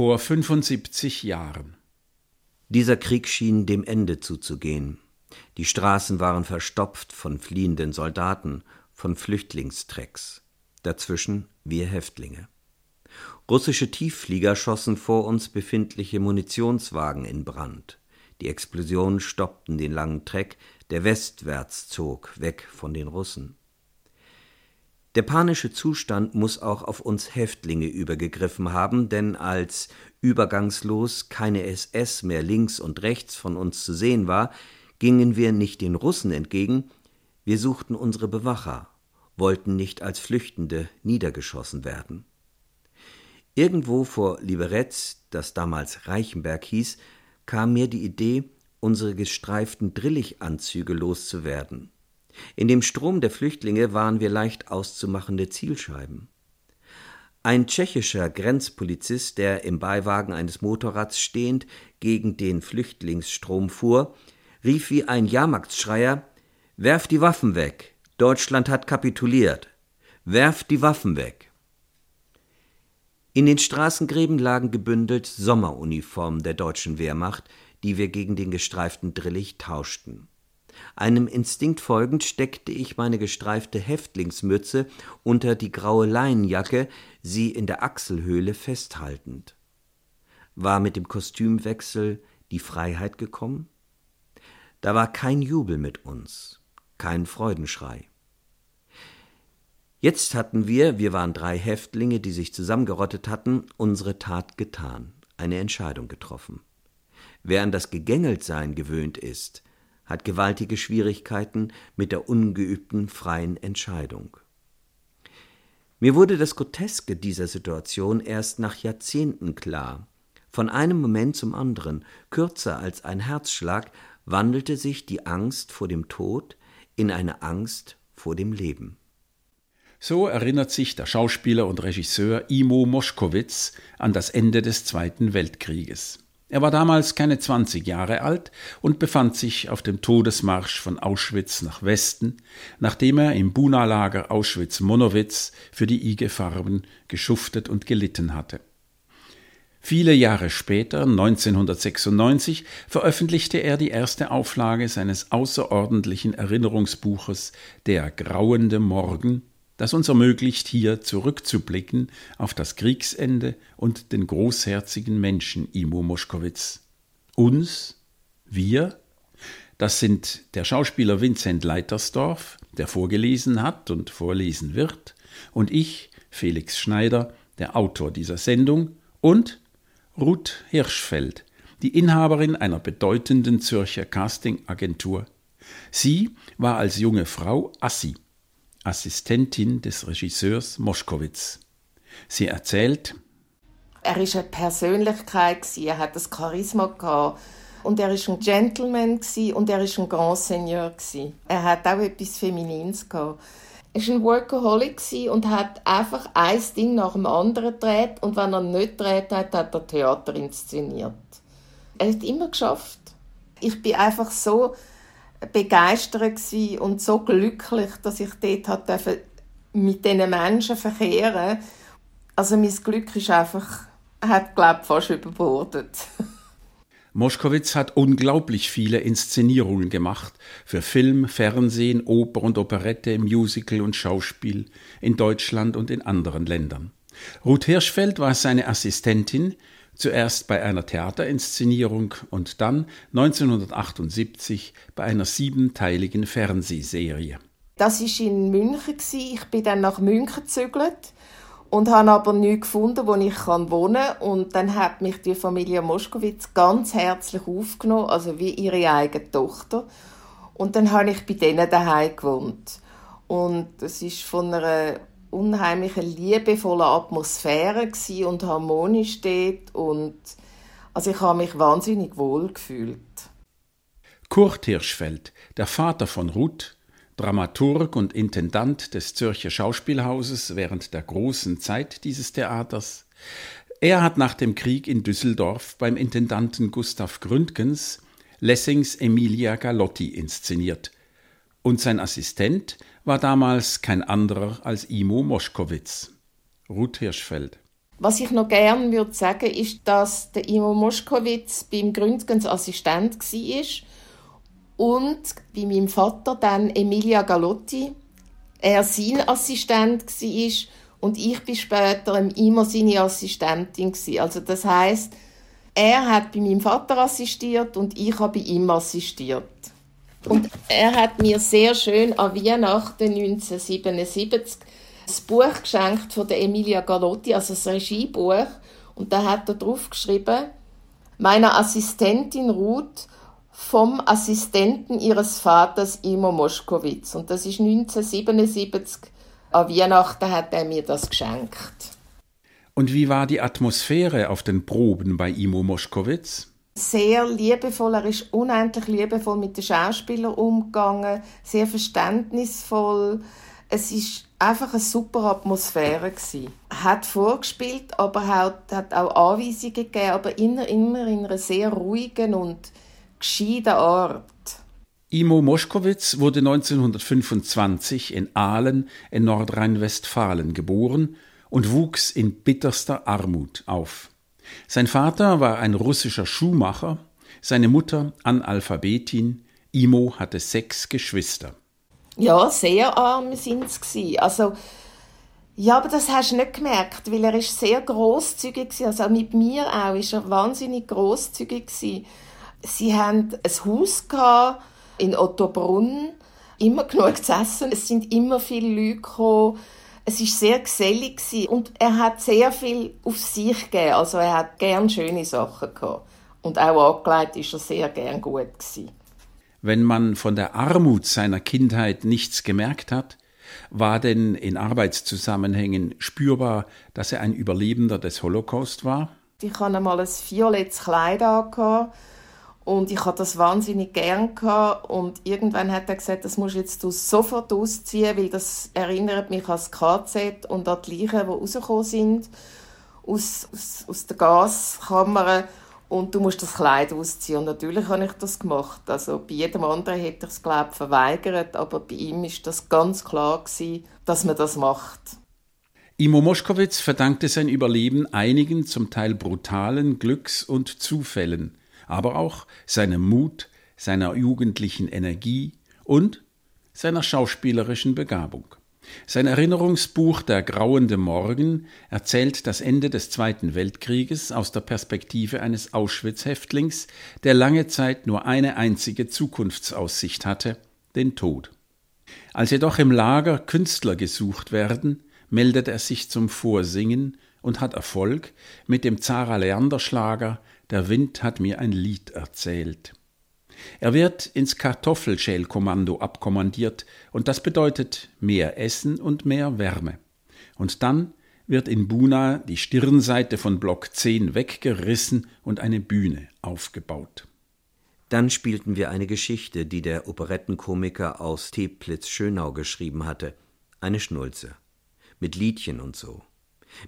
vor 75 Jahren. Dieser Krieg schien dem Ende zuzugehen. Die Straßen waren verstopft von fliehenden Soldaten, von Flüchtlingstrecks. Dazwischen wir Häftlinge. Russische Tiefflieger schossen vor uns befindliche Munitionswagen in Brand. Die Explosionen stoppten den langen Treck, der westwärts zog, weg von den Russen. Der panische Zustand muss auch auf uns Häftlinge übergegriffen haben, denn als übergangslos keine SS mehr links und rechts von uns zu sehen war, gingen wir nicht den Russen entgegen, wir suchten unsere Bewacher, wollten nicht als Flüchtende niedergeschossen werden. Irgendwo vor Liberec, das damals Reichenberg hieß, kam mir die Idee, unsere gestreiften Drillichanzüge loszuwerden. In dem Strom der Flüchtlinge waren wir leicht auszumachende Zielscheiben. Ein tschechischer Grenzpolizist, der im Beiwagen eines Motorrads stehend gegen den Flüchtlingsstrom fuhr, rief wie ein Jahrmarktschreier Werft die Waffen weg. Deutschland hat kapituliert. Werft die Waffen weg. In den Straßengräben lagen gebündelt Sommeruniformen der deutschen Wehrmacht, die wir gegen den gestreiften Drillich tauschten. Einem Instinkt folgend steckte ich meine gestreifte Häftlingsmütze unter die graue Leinenjacke, sie in der Achselhöhle festhaltend. War mit dem Kostümwechsel die Freiheit gekommen? Da war kein Jubel mit uns, kein Freudenschrei. Jetzt hatten wir, wir waren drei Häftlinge, die sich zusammengerottet hatten, unsere Tat getan, eine Entscheidung getroffen. Wer an das Gegängeltsein gewöhnt ist, hat gewaltige Schwierigkeiten mit der ungeübten freien Entscheidung. Mir wurde das Groteske dieser Situation erst nach Jahrzehnten klar. Von einem Moment zum anderen, kürzer als ein Herzschlag, wandelte sich die Angst vor dem Tod in eine Angst vor dem Leben. So erinnert sich der Schauspieler und Regisseur Imo Moschkowitz an das Ende des Zweiten Weltkrieges. Er war damals keine 20 Jahre alt und befand sich auf dem Todesmarsch von Auschwitz nach Westen, nachdem er im Buna-Lager Auschwitz-Monowitz für die IG Farben geschuftet und gelitten hatte. Viele Jahre später, 1996, veröffentlichte er die erste Auflage seines außerordentlichen Erinnerungsbuches Der grauende Morgen, das uns ermöglicht, hier zurückzublicken auf das Kriegsende und den großherzigen Menschen Imo Moschkowitz. Uns, wir, das sind der Schauspieler Vincent Leitersdorf, der vorgelesen hat und vorlesen wird, und ich, Felix Schneider, der Autor dieser Sendung, und Ruth Hirschfeld, die Inhaberin einer bedeutenden Zürcher Castingagentur. Sie war als junge Frau Assi, Assistentin des Regisseurs Moschkowitz. Sie erzählt, er ist eine Persönlichkeit, er hat das Charisma. Und er ist ein Gentleman und er ist ein Grand Seigneur. Er hat auch etwas Feminines. Er war ein Workaholic und hat einfach ein Ding nach dem anderen gedreht. Und wenn er nicht gedreht hat, hat er Theater inszeniert. Er hat immer geschafft. Ich bin einfach so begeistert und so glücklich, dass ich dort mit diesen Menschen verkehren Also mein Glück ist einfach, hat glaube fast überbordet. Moschkowitz hat unglaublich viele Inszenierungen gemacht für Film, Fernsehen, Oper und Operette, Musical und Schauspiel in Deutschland und in anderen Ländern. Ruth Hirschfeld war seine Assistentin, zuerst bei einer Theaterinszenierung und dann 1978 bei einer siebenteiligen Fernsehserie. Das war in München. Ich bin dann nach München gezügelt und habe aber nichts gefunden, wo ich wohnen kann. Und dann hat mich die Familie Moschkowitz ganz herzlich aufgenommen, also wie ihre eigene Tochter. Und dann habe ich bei denen daheim gewohnt. Und es ist von einer unheimlichen liebevollen Atmosphäre und harmonisch dort und also ich habe mich wahnsinnig wohl gefühlt. Kurt Hirschfeld, der Vater von Ruth, Dramaturg und Intendant des Zürcher Schauspielhauses während der großen Zeit dieses Theaters. Er hat nach dem Krieg in Düsseldorf beim Intendanten Gustav Gründgens Lessings Emilia Galotti inszeniert. Und sein Assistent war damals kein anderer als Imo Moschkowitz. Ruth Hirschfeld. Was ich noch gerne würde sagen, ist, dass der Imo Moschkowitz beim Gründgens Assistent war und bei meinem Vater dann Emilia Galotti, er sein Assistent war und ich bin später immer seine Assistentin Also das heißt, er hat bei meinem Vater assistiert und ich habe bei ihm assistiert. Und er hat mir sehr schön an Weihnachten 1977 das Buch geschenkt von der Emilia Galotti, also das Regiebuch. Und da hat er drauf geschrieben, meiner Assistentin Ruth vom Assistenten ihres Vaters Imo Moschkowitz. Und das ist 1977. An Weihnachten hat er mir das geschenkt. Und wie war die Atmosphäre auf den Proben bei Imo Moschkowitz? Sehr liebevoll, er ist unendlich liebevoll mit den Schauspielern umgegangen, sehr verständnisvoll. Es ist einfach eine super Atmosphäre gewesen. Hat vorgespielt, aber hat, hat auch Anweisungen gegeben, aber immer, immer in einer sehr ruhigen und gescheiten Art. Imo Moschkowitz wurde 1925 in Aalen in Nordrhein-Westfalen geboren und wuchs in bitterster Armut auf. Sein Vater war ein russischer Schuhmacher, seine Mutter Analphabetin, Imo hatte sechs Geschwister. Ja, sehr arm sind sie. Also, ja, aber das hast du nicht gemerkt, weil er ist sehr großzügig war. Also mit mir auch ist er wahnsinnig großzügig Sie hatten ein Haus in Ottobrunn, immer genug zu essen. Es sind immer viele Leute gekommen. Es war sehr gesellig und er hat sehr viel auf sich gegeben. Also er hat gern schöne Sachen gehabt. Und auch angelegt ist er sehr gern gut gewesen. Wenn man von der Armut seiner Kindheit nichts gemerkt hat, war denn in Arbeitszusammenhängen spürbar, dass er ein Überlebender des Holocaust war? Ich hatte einmal ein violettes Kleid an und ich hatte das wahnsinnig gern und irgendwann hat er gesagt, das musst du jetzt sofort ausziehen, weil das erinnert mich an das KZ und an die Leichen, die rausgekommen sind aus, aus, aus der Gaskammer und du musst das Kleid ausziehen. Und natürlich habe ich das gemacht. Also bei jedem anderen hätte ich es, glaube verweigert, aber bei ihm ist das ganz klar gewesen, dass man das macht. Imo Moschkowitz verdankte sein Überleben einigen zum Teil brutalen Glücks- und Zufällen, aber auch seinem Mut, seiner jugendlichen Energie und seiner schauspielerischen Begabung. Sein Erinnerungsbuch Der grauende Morgen erzählt das Ende des Zweiten Weltkrieges aus der Perspektive eines Auschwitz-Häftlings, der lange Zeit nur eine einzige Zukunftsaussicht hatte, den Tod. Als jedoch im Lager Künstler gesucht werden, meldet er sich zum Vorsingen und hat Erfolg mit dem Zara Leander Schlager Der Wind hat mir ein Lied erzählt. Er wird ins Kartoffelschälkommando abkommandiert und das bedeutet mehr Essen und mehr Wärme. Und dann wird in Buna die Stirnseite von Block 10 weggerissen und eine Bühne aufgebaut. Dann spielten wir eine Geschichte, die der Operettenkomiker aus Teplitz-Schönau geschrieben hatte, eine Schnulze, mit Liedchen und so.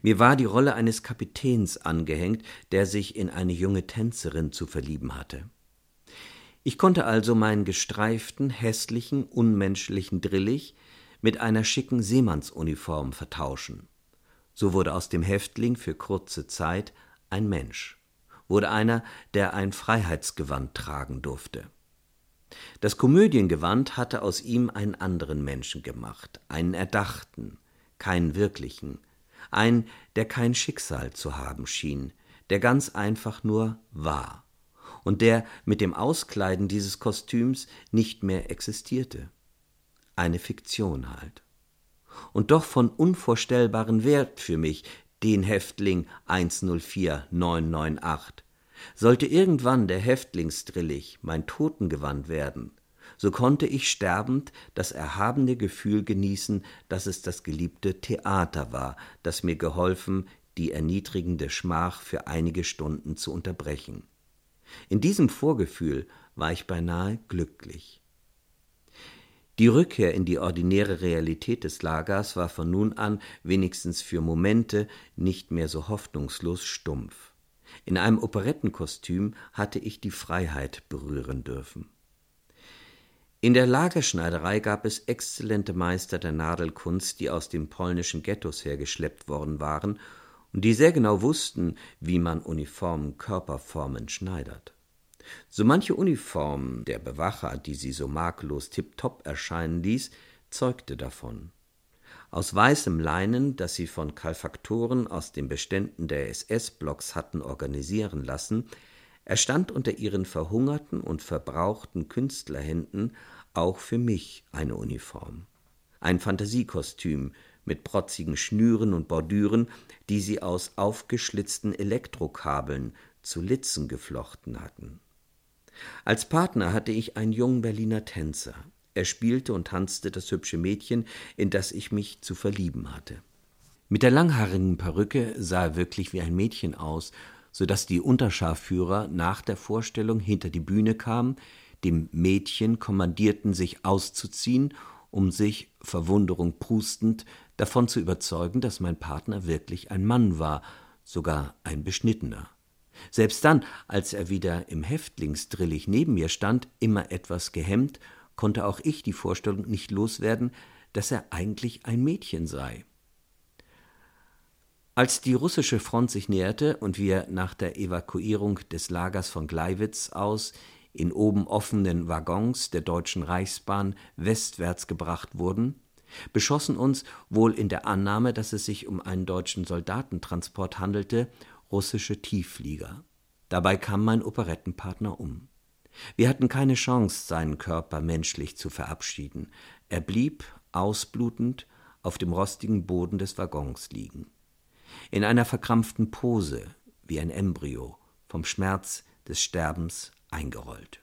Mir war die Rolle eines Kapitäns angehängt, der sich in eine junge Tänzerin zu verlieben hatte. Ich konnte also meinen gestreiften, hässlichen, unmenschlichen Drillich mit einer schicken Seemannsuniform vertauschen. So wurde aus dem Häftling für kurze Zeit ein Mensch, wurde einer, der ein Freiheitsgewand tragen durfte. Das Komödiengewand hatte aus ihm einen anderen Menschen gemacht, einen erdachten, keinen wirklichen, einen, der kein Schicksal zu haben schien, der ganz einfach nur war und der mit dem Auskleiden dieses Kostüms nicht mehr existierte. Eine Fiktion halt. Und doch von unvorstellbaren Wert für mich, den Häftling 104998. Sollte irgendwann der Häftlingsdrillich mein Totengewand werden, so konnte ich sterbend das erhabene Gefühl genießen, dass es das geliebte Theater war, das mir geholfen, die erniedrigende Schmach für einige Stunden zu unterbrechen. In diesem Vorgefühl war ich beinahe glücklich. Die Rückkehr in die ordinäre Realität des Lagers war von nun an wenigstens für Momente nicht mehr so hoffnungslos stumpf. In einem Operettenkostüm hatte ich die Freiheit berühren dürfen. In der Lagerschneiderei gab es exzellente Meister der Nadelkunst, die aus den polnischen Ghettos hergeschleppt worden waren und die sehr genau wussten, wie man Uniformen Körperformen schneidert. So manche Uniform der Bewacher, die sie so makellos tipptopp erscheinen ließ, zeugte davon. Aus weißem Leinen, das sie von Kalfaktoren aus den Beständen der SS-Blocks hatten organisieren lassen, erstand unter ihren verhungerten und verbrauchten Künstlerhänden auch für mich eine Uniform. Ein Fantasiekostüm mit protzigen Schnüren und Bordüren, die sie aus aufgeschlitzten Elektrokabeln zu Litzen geflochten hatten. Als Partner hatte ich einen jungen Berliner Tänzer. Er spielte und tanzte das hübsche Mädchen, in das ich mich zu verlieben hatte. Mit der langhaarigen Perücke sah er wirklich wie ein Mädchen aus, so dass die Unterscharführer nach der Vorstellung hinter die Bühne kamen, dem Mädchen kommandierten, sich auszuziehen, um sich, Verwunderung prustend, davon zu überzeugen, dass mein Partner wirklich ein Mann war, sogar ein beschnittener. Selbst dann, als er wieder im Häftlingsdrillich neben mir stand, immer etwas gehemmt, konnte auch ich die Vorstellung nicht loswerden, dass er eigentlich ein Mädchen sei. Als die russische Front sich näherte und wir nach der Evakuierung des Lagers von Gleiwitz aus in oben offenen Waggons der Deutschen Reichsbahn westwärts gebracht wurden, beschossen uns, wohl in der Annahme, dass es sich um einen deutschen Soldatentransport handelte, russische Tiefflieger. Dabei kam mein Operettenpartner um. Wir hatten keine Chance, seinen Körper menschlich zu verabschieden. Er blieb, ausblutend, auf dem rostigen Boden des Waggons liegen. In einer verkrampften Pose, wie ein Embryo, vom Schmerz des Sterbens eingerollt.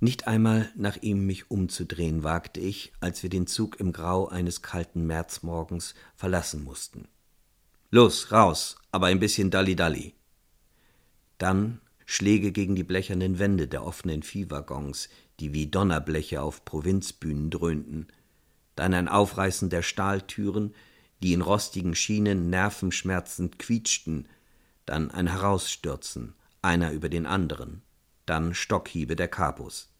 Nicht einmal nach ihm mich umzudrehen wagte ich, als wir den Zug im Grau eines kalten Märzmorgens verlassen mussten. Los, raus, aber ein bisschen Dalli-Dalli. Dann Schläge gegen die blechernen Wände der offenen Viehwaggons, die wie Donnerbleche auf Provinzbühnen dröhnten, dann ein Aufreißen der Stahltüren, die in rostigen Schienen nervenschmerzend quietschten, dann ein Herausstürzen, einer über den anderen, dann Stockhiebe der Kapus.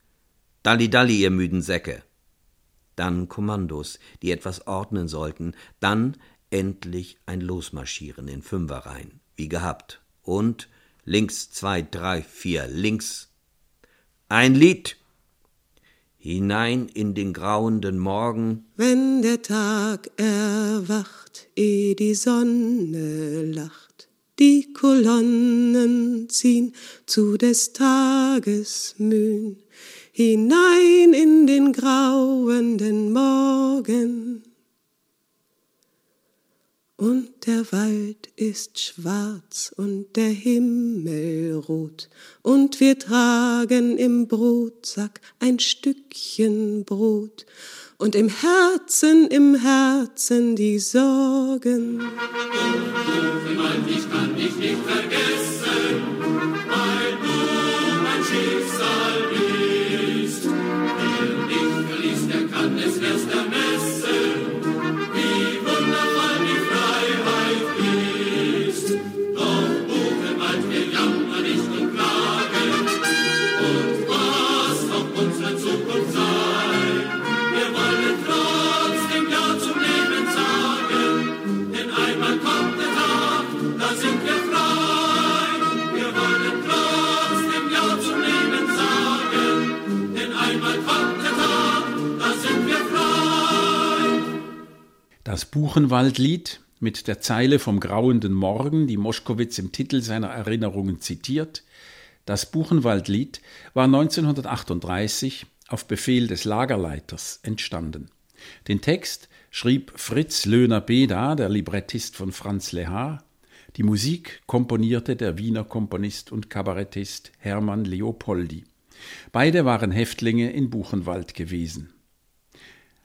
Dalli Dalli, ihr müden Säcke! Dann Kommandos, die etwas ordnen sollten, dann endlich ein Losmarschieren in Fünferreihen, wie gehabt, und links zwei, drei, vier, links. Ein Lied. Hinein in den grauenden Morgen. Wenn der Tag erwacht, eh die Sonne lacht, die Kolonnen ziehen zu des Tages Mühn, hinein in den grauenden Morgen und der Wald ist schwarz und der Himmel rot, und wir tragen im Brotsack ein Stückchen Brot, und im Herzen, im Herzen die Sorgen. Ich kann dich nicht vergessen, Buchenwaldlied mit der Zeile vom grauenden Morgen, die Moschkowitz im Titel seiner Erinnerungen zitiert. Das Buchenwaldlied war 1938 auf Befehl des Lagerleiters entstanden. Den Text schrieb Fritz Löhner-Beda, der Librettist von Franz Lehar. Die Musik komponierte der Wiener Komponist und Kabarettist Hermann Leopoldi. Beide waren Häftlinge in Buchenwald gewesen.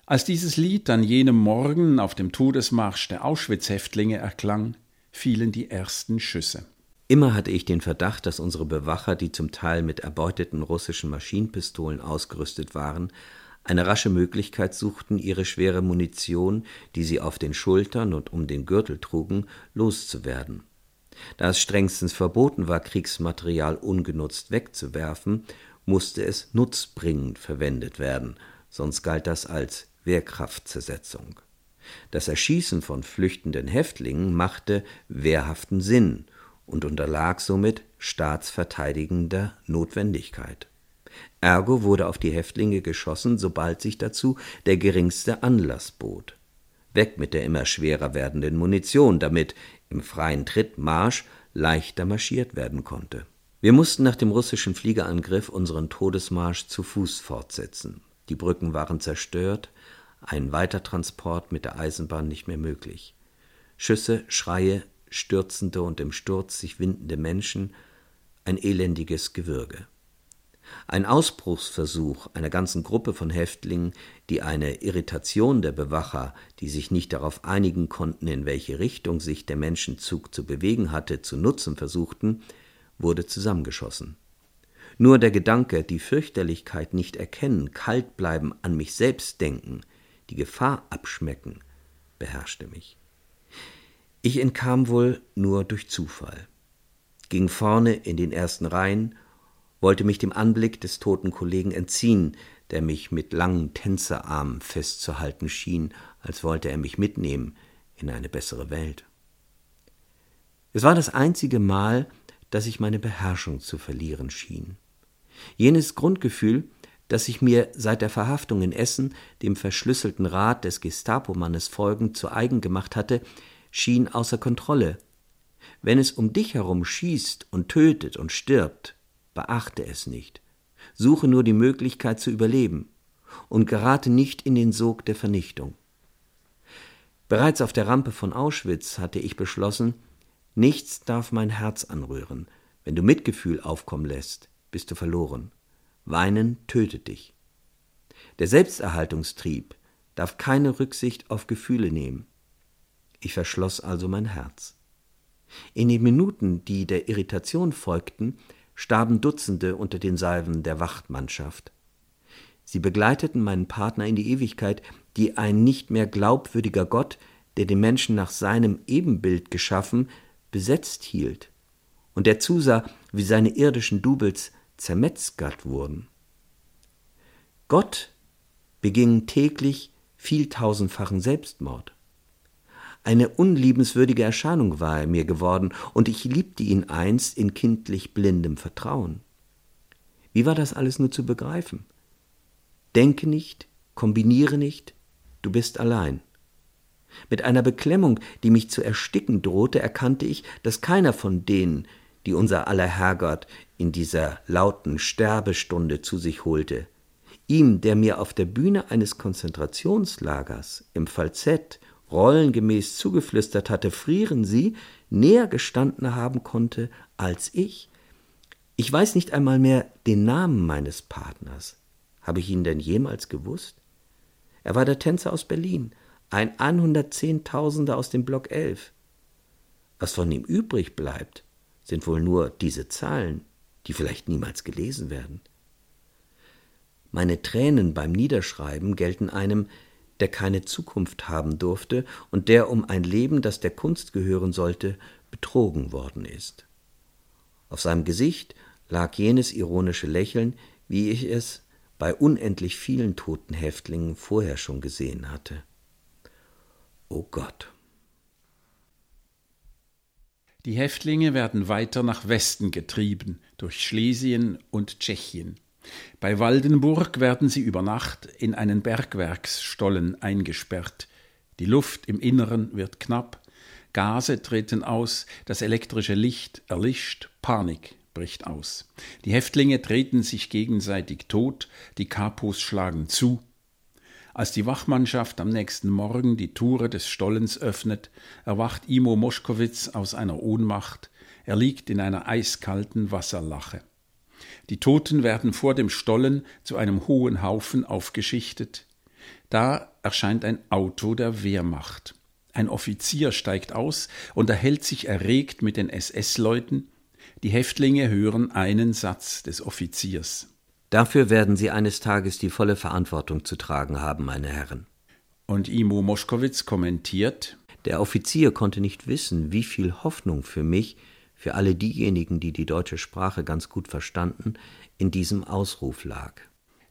Als dieses Lied an jenem Morgen auf dem Todesmarsch der Auschwitz-Häftlinge erklang, fielen die ersten Schüsse. Immer hatte ich den Verdacht, dass unsere Bewacher, die zum Teil mit erbeuteten russischen Maschinenpistolen ausgerüstet waren, eine rasche Möglichkeit suchten, ihre schwere Munition, die sie auf den Schultern und um den Gürtel trugen, loszuwerden. Da es strengstens verboten war, Kriegsmaterial ungenutzt wegzuwerfen, musste es nutzbringend verwendet werden, sonst galt das als Wehrkraftzersetzung. Das Erschießen von flüchtenden Häftlingen machte wehrhaften Sinn und unterlag somit staatsverteidigender Notwendigkeit. Ergo wurde auf die Häftlinge geschossen, sobald sich dazu der geringste Anlass bot. Weg mit der immer schwerer werdenden Munition, damit im freien Trittmarsch leichter marschiert werden konnte. Wir mussten nach dem russischen Fliegerangriff unseren Todesmarsch zu Fuß fortsetzen. Die Brücken waren zerstört, ein Weitertransport mit der Eisenbahn nicht mehr möglich. Schüsse, Schreie, stürzende und im Sturz sich windende Menschen, ein elendiges Gewürge. Ein Ausbruchsversuch einer ganzen Gruppe von Häftlingen, die eine Irritation der Bewacher, die sich nicht darauf einigen konnten, in welche Richtung sich der Menschenzug zu bewegen hatte, zu nutzen versuchten, wurde zusammengeschossen. Nur der Gedanke, die Fürchterlichkeit nicht erkennen, kalt bleiben, an mich selbst denken, die Gefahr abschmecken, beherrschte mich. Ich entkam wohl nur durch Zufall, ging vorne in den ersten Reihen, wollte mich dem Anblick des toten Kollegen entziehen, der mich mit langen Tänzerarmen festzuhalten schien, als wollte er mich mitnehmen in eine bessere Welt. Es war das einzige Mal, dass ich meine Beherrschung zu verlieren schien. Jenes Grundgefühl, das ich mir seit der Verhaftung in Essen dem verschlüsselten Rat des Gestapomannes folgend zu eigen gemacht hatte, schien außer Kontrolle. Wenn es um dich herum schießt und tötet und stirbt, beachte es nicht. Suche nur die Möglichkeit zu überleben und gerate nicht in den Sog der Vernichtung. Bereits auf der Rampe von Auschwitz hatte ich beschlossen, nichts darf mein Herz anrühren. Wenn du Mitgefühl aufkommen lässt, bist du verloren. Weinen tötet dich. Der Selbsterhaltungstrieb darf keine Rücksicht auf Gefühle nehmen. Ich verschloss also mein Herz. In den Minuten, die der Irritation folgten, starben Dutzende unter den Salven der Wachtmannschaft. Sie begleiteten meinen Partner in die Ewigkeit, die ein nicht mehr glaubwürdiger Gott, der den Menschen nach seinem Ebenbild geschaffen, besetzt hielt und der zusah, wie seine irdischen Doubles zermetzgert wurden. Gott beging täglich vieltausendfachen Selbstmord. Eine unliebenswürdige Erscheinung war er mir geworden, und ich liebte ihn einst in kindlich blindem Vertrauen. Wie war das alles nur zu begreifen? Denke nicht, kombiniere nicht, du bist allein. Mit einer Beklemmung, die mich zu ersticken drohte, erkannte ich, dass keiner von denen, die unser aller Herrgott in dieser lauten Sterbestunde zu sich holte, ihm, der mir auf der Bühne eines Konzentrationslagers im Falsett rollengemäß zugeflüstert hatte, frieren Sie, näher gestanden haben konnte als ich. Ich weiß nicht einmal mehr den Namen meines Partners. Habe ich ihn denn jemals gewusst? Er war der Tänzer aus Berlin, ein 110.000er aus dem Block 11. Was von ihm übrig bleibt, sind wohl nur diese Zahlen, die vielleicht niemals gelesen werden. Meine Tränen beim Niederschreiben gelten einem, der keine Zukunft haben durfte und der um ein Leben, das der Kunst gehören sollte, betrogen worden ist. Auf seinem Gesicht lag jenes ironische Lächeln, wie ich es bei unendlich vielen toten Häftlingen vorher schon gesehen hatte. O oh Gott. Die Häftlinge werden weiter nach Westen getrieben, durch Schlesien und Tschechien. Bei Waldenburg werden sie über Nacht in einen Bergwerksstollen eingesperrt. Die Luft im Inneren wird knapp, Gase treten aus, das elektrische Licht erlischt, Panik bricht aus. Die Häftlinge treten sich gegenseitig tot, die Kapos schlagen zu, als die Wachmannschaft am nächsten Morgen die Tore des Stollens öffnet, erwacht Imo Moschkowitz aus einer Ohnmacht. Er liegt in einer eiskalten Wasserlache. Die Toten werden vor dem Stollen zu einem hohen Haufen aufgeschichtet. Da erscheint ein Auto der Wehrmacht. Ein Offizier steigt aus und erhält sich erregt mit den SS-Leuten. Die Häftlinge hören einen Satz des Offiziers. Dafür werden Sie eines Tages die volle Verantwortung zu tragen haben, meine Herren. Und Imo Moschkowitz kommentiert Der Offizier konnte nicht wissen, wie viel Hoffnung für mich, für alle diejenigen, die die deutsche Sprache ganz gut verstanden, in diesem Ausruf lag.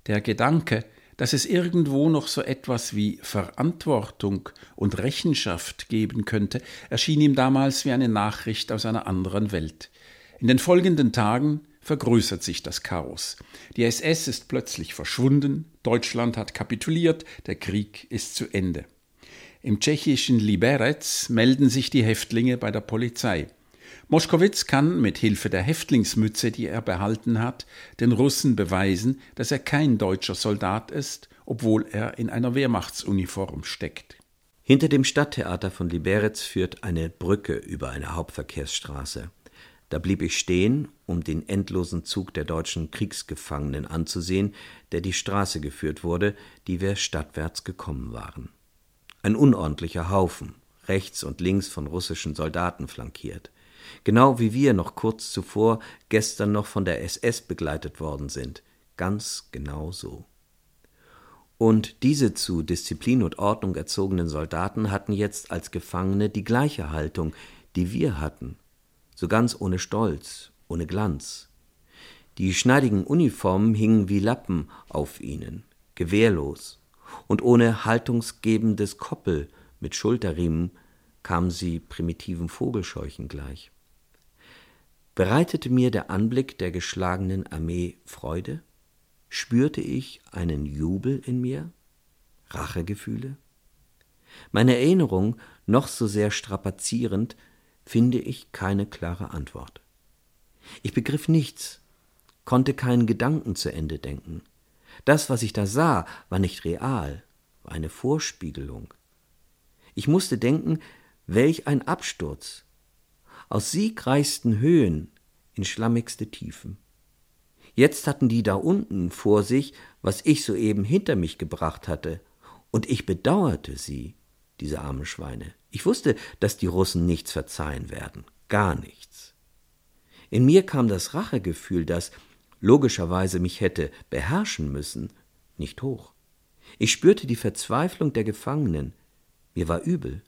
Der Gedanke, dass es irgendwo noch so etwas wie Verantwortung und Rechenschaft geben könnte, erschien ihm damals wie eine Nachricht aus einer anderen Welt. In den folgenden Tagen vergrößert sich das Chaos. Die SS ist plötzlich verschwunden, Deutschland hat kapituliert, der Krieg ist zu Ende. Im tschechischen Liberec melden sich die Häftlinge bei der Polizei. Moschkowitz kann mit Hilfe der Häftlingsmütze, die er behalten hat, den Russen beweisen, dass er kein deutscher Soldat ist, obwohl er in einer Wehrmachtsuniform steckt. Hinter dem Stadttheater von Liberec führt eine Brücke über eine Hauptverkehrsstraße. Da blieb ich stehen, um den endlosen Zug der deutschen Kriegsgefangenen anzusehen, der die Straße geführt wurde, die wir stadtwärts gekommen waren. Ein unordentlicher Haufen, rechts und links von russischen Soldaten flankiert genau wie wir noch kurz zuvor gestern noch von der SS begleitet worden sind, ganz genau so. Und diese zu Disziplin und Ordnung erzogenen Soldaten hatten jetzt als Gefangene die gleiche Haltung, die wir hatten, so ganz ohne Stolz, ohne Glanz. Die schneidigen Uniformen hingen wie Lappen auf ihnen, gewehrlos, und ohne haltungsgebendes Koppel mit Schulterriemen kamen sie primitiven Vogelscheuchen gleich. Bereitete mir der Anblick der geschlagenen Armee Freude? Spürte ich einen Jubel in mir? Rachegefühle? Meine Erinnerung, noch so sehr strapazierend, finde ich keine klare Antwort. Ich begriff nichts, konnte keinen Gedanken zu Ende denken. Das, was ich da sah, war nicht real, war eine Vorspiegelung. Ich musste denken, welch ein Absturz, aus siegreichsten Höhen in schlammigste Tiefen. Jetzt hatten die da unten vor sich, was ich soeben hinter mich gebracht hatte, und ich bedauerte sie, diese armen Schweine. Ich wusste, dass die Russen nichts verzeihen werden, gar nichts. In mir kam das Rachegefühl, das logischerweise mich hätte beherrschen müssen, nicht hoch. Ich spürte die Verzweiflung der Gefangenen, mir war übel.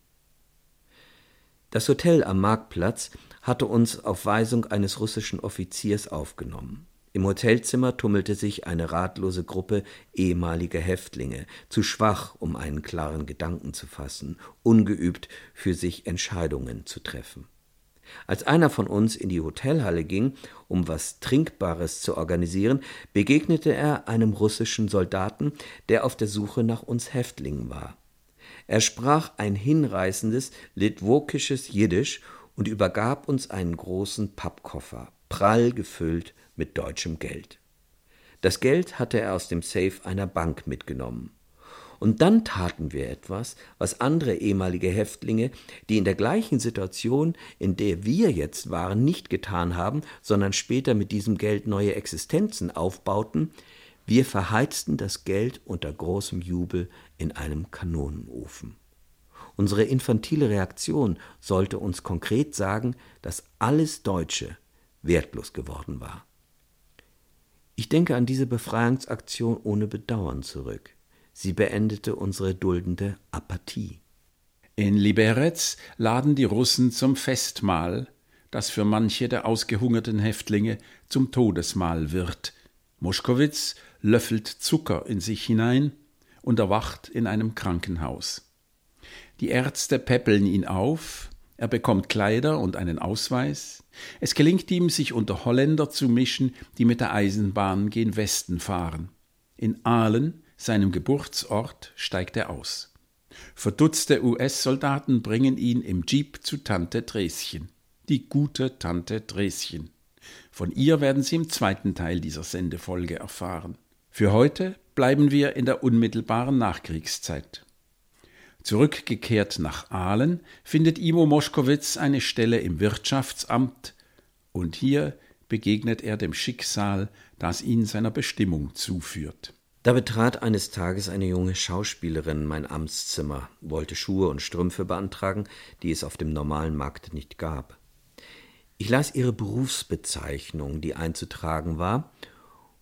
Das Hotel am Marktplatz hatte uns auf Weisung eines russischen Offiziers aufgenommen. Im Hotelzimmer tummelte sich eine ratlose Gruppe ehemaliger Häftlinge, zu schwach, um einen klaren Gedanken zu fassen, ungeübt für sich Entscheidungen zu treffen. Als einer von uns in die Hotelhalle ging, um was Trinkbares zu organisieren, begegnete er einem russischen Soldaten, der auf der Suche nach uns Häftlingen war. Er sprach ein hinreißendes litwokisches Jiddisch und übergab uns einen großen Pappkoffer, prall gefüllt mit deutschem Geld. Das Geld hatte er aus dem Safe einer Bank mitgenommen. Und dann taten wir etwas, was andere ehemalige Häftlinge, die in der gleichen Situation, in der wir jetzt waren, nicht getan haben, sondern später mit diesem Geld neue Existenzen aufbauten, wir verheizten das Geld unter großem Jubel in einem Kanonenofen. Unsere infantile Reaktion sollte uns konkret sagen, dass alles Deutsche wertlos geworden war. Ich denke an diese Befreiungsaktion ohne Bedauern zurück. Sie beendete unsere duldende Apathie. In Liberec laden die Russen zum Festmahl, das für manche der ausgehungerten Häftlinge zum Todesmahl wird. Moschkowitz löffelt Zucker in sich hinein und erwacht in einem Krankenhaus. Die Ärzte peppeln ihn auf, er bekommt Kleider und einen Ausweis. Es gelingt ihm, sich unter Holländer zu mischen, die mit der Eisenbahn gen Westen fahren. In Aalen, seinem Geburtsort, steigt er aus. Verdutzte US-Soldaten bringen ihn im Jeep zu Tante Dräschen. Die gute Tante Dräschen. Von ihr werden Sie im zweiten Teil dieser Sendefolge erfahren. Für heute bleiben wir in der unmittelbaren Nachkriegszeit. Zurückgekehrt nach Aalen findet Imo Moschkowitz eine Stelle im Wirtschaftsamt und hier begegnet er dem Schicksal, das ihn seiner Bestimmung zuführt. Da betrat eines Tages eine junge Schauspielerin mein Amtszimmer, wollte Schuhe und Strümpfe beantragen, die es auf dem normalen Markt nicht gab. Ich las ihre Berufsbezeichnung, die einzutragen war,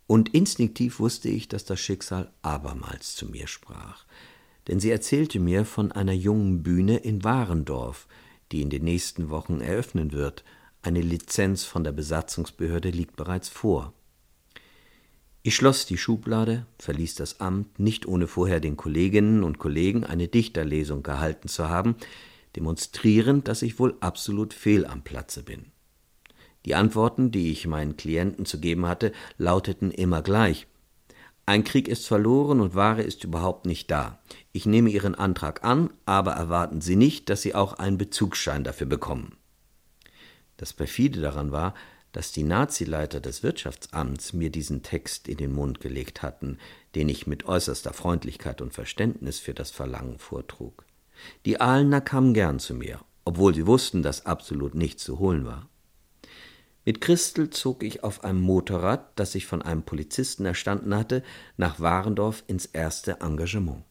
und instinktiv wusste ich, dass das Schicksal abermals zu mir sprach. Denn sie erzählte mir von einer jungen Bühne in Warendorf, die in den nächsten Wochen eröffnen wird. Eine Lizenz von der Besatzungsbehörde liegt bereits vor. Ich schloss die Schublade, verließ das Amt, nicht ohne vorher den Kolleginnen und Kollegen eine Dichterlesung gehalten zu haben, demonstrierend, dass ich wohl absolut fehl am Platze bin. Die Antworten, die ich meinen Klienten zu geben hatte, lauteten immer gleich. Ein Krieg ist verloren und Ware ist überhaupt nicht da. Ich nehme Ihren Antrag an, aber erwarten Sie nicht, dass Sie auch einen Bezugsschein dafür bekommen. Das perfide daran war, dass die Nazileiter des Wirtschaftsamts mir diesen Text in den Mund gelegt hatten, den ich mit äußerster Freundlichkeit und Verständnis für das Verlangen vortrug. Die Aalener kamen gern zu mir, obwohl sie wussten, dass absolut nichts zu holen war. Mit Christel zog ich auf einem Motorrad, das ich von einem Polizisten erstanden hatte, nach Warendorf ins erste Engagement.